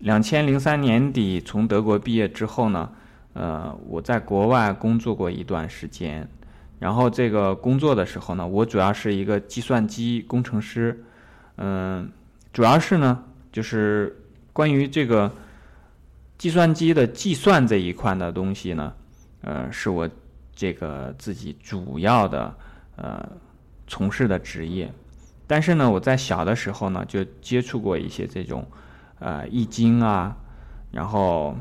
两千零三年底从德国毕业之后呢，呃，我在国外工作过一段时间。然后这个工作的时候呢，我主要是一个计算机工程师，嗯，主要是呢，就是关于这个计算机的计算这一块的东西呢，呃，是我这个自己主要的呃从事的职业。但是呢，我在小的时候呢，就接触过一些这种呃易经啊，然后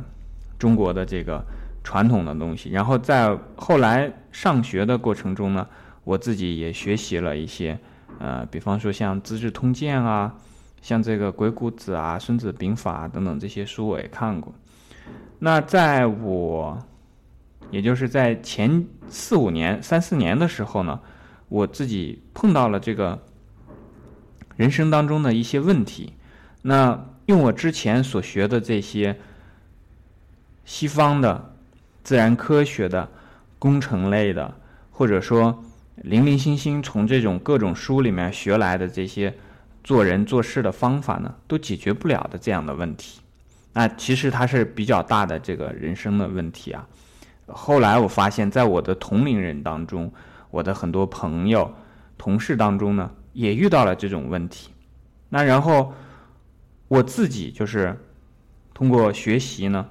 中国的这个。传统的东西，然后在后来上学的过程中呢，我自己也学习了一些，呃，比方说像《资治通鉴》啊，像这个《鬼谷子》啊，《孙子兵法》等等这些书我也看过。那在我，也就是在前四五年、三四年的时候呢，我自己碰到了这个人生当中的一些问题。那用我之前所学的这些西方的。自然科学的、工程类的，或者说零零星星从这种各种书里面学来的这些做人做事的方法呢，都解决不了的这样的问题。那其实它是比较大的这个人生的问题啊。后来我发现，在我的同龄人当中，我的很多朋友、同事当中呢，也遇到了这种问题。那然后我自己就是通过学习呢。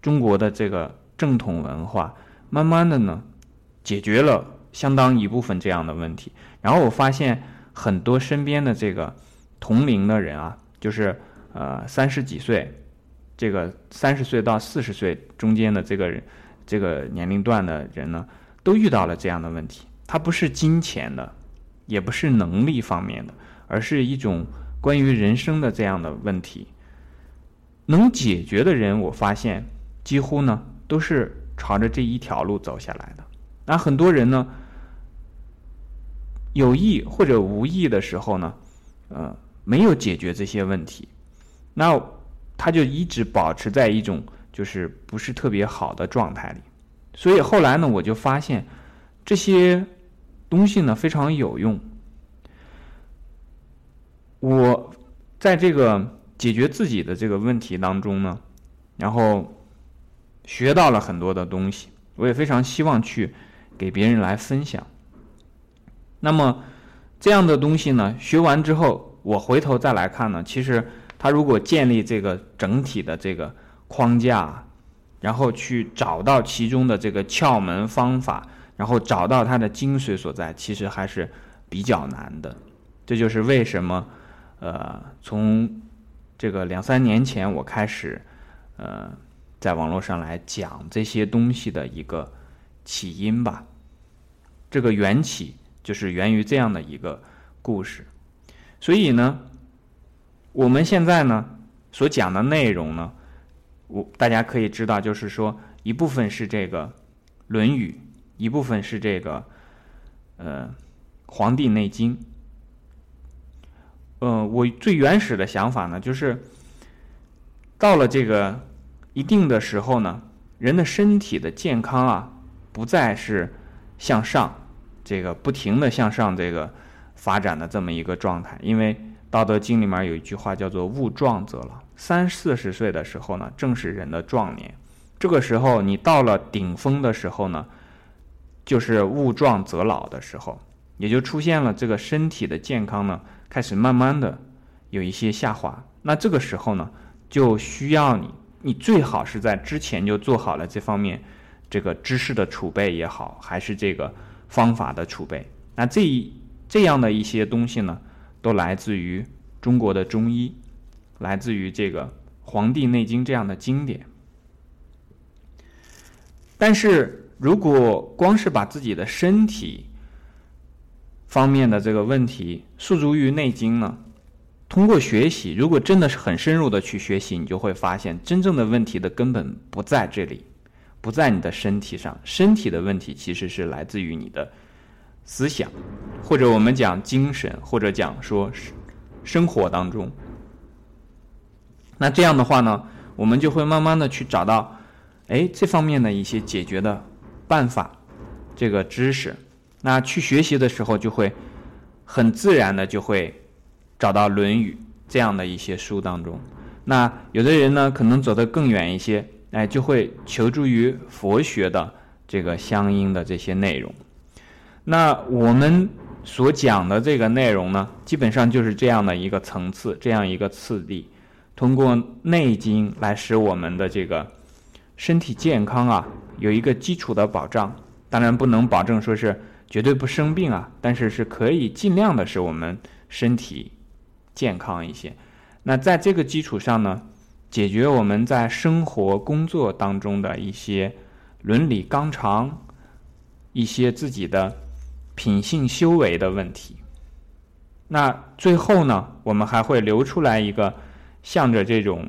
中国的这个正统文化，慢慢的呢，解决了相当一部分这样的问题。然后我发现很多身边的这个同龄的人啊，就是呃三十几岁，这个三十岁到四十岁中间的这个人，这个年龄段的人呢，都遇到了这样的问题。它不是金钱的，也不是能力方面的，而是一种关于人生的这样的问题。能解决的人，我发现。几乎呢都是朝着这一条路走下来的。那很多人呢，有意或者无意的时候呢，呃，没有解决这些问题，那他就一直保持在一种就是不是特别好的状态里。所以后来呢，我就发现这些东西呢非常有用。我在这个解决自己的这个问题当中呢，然后。学到了很多的东西，我也非常希望去给别人来分享。那么这样的东西呢，学完之后，我回头再来看呢，其实他如果建立这个整体的这个框架，然后去找到其中的这个窍门方法，然后找到它的精髓所在，其实还是比较难的。这就是为什么，呃，从这个两三年前我开始，呃。在网络上来讲这些东西的一个起因吧，这个缘起就是源于这样的一个故事，所以呢，我们现在呢所讲的内容呢，我大家可以知道，就是说一部分是这个《论语》，一部分是这个呃《黄帝内经》。嗯，我最原始的想法呢，就是到了这个。一定的时候呢，人的身体的健康啊，不再是向上，这个不停的向上这个发展的这么一个状态。因为《道德经》里面有一句话叫做“物壮则老”，三四十岁的时候呢，正是人的壮年。这个时候你到了顶峰的时候呢，就是物壮则老的时候，也就出现了这个身体的健康呢，开始慢慢的有一些下滑。那这个时候呢，就需要你。你最好是在之前就做好了这方面这个知识的储备也好，还是这个方法的储备。那这一这样的一些东西呢，都来自于中国的中医，来自于这个《黄帝内经》这样的经典。但是如果光是把自己的身体方面的这个问题诉诸于《内经》呢？通过学习，如果真的是很深入的去学习，你就会发现，真正的问题的根本不在这里，不在你的身体上。身体的问题其实是来自于你的思想，或者我们讲精神，或者讲说生活当中。那这样的话呢，我们就会慢慢的去找到，哎，这方面的一些解决的办法，这个知识。那去学习的时候，就会很自然的就会。找到《论语》这样的一些书当中，那有的人呢，可能走得更远一些，哎，就会求助于佛学的这个相应的这些内容。那我们所讲的这个内容呢，基本上就是这样的一个层次，这样一个次第，通过《内经》来使我们的这个身体健康啊，有一个基础的保障。当然不能保证说是绝对不生病啊，但是是可以尽量的使我们身体健康一些。那在这个基础上呢，解决我们在生活工作当中的一些伦理纲常、一些自己的品性修为的问题。那最后呢，我们还会留出来一个，向着这种，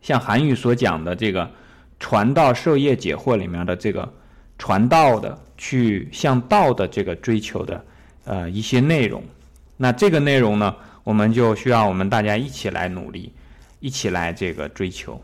像韩愈所讲的这个“传道授业解惑”里面的这个。传道的，去向道的这个追求的，呃，一些内容。那这个内容呢，我们就需要我们大家一起来努力，一起来这个追求。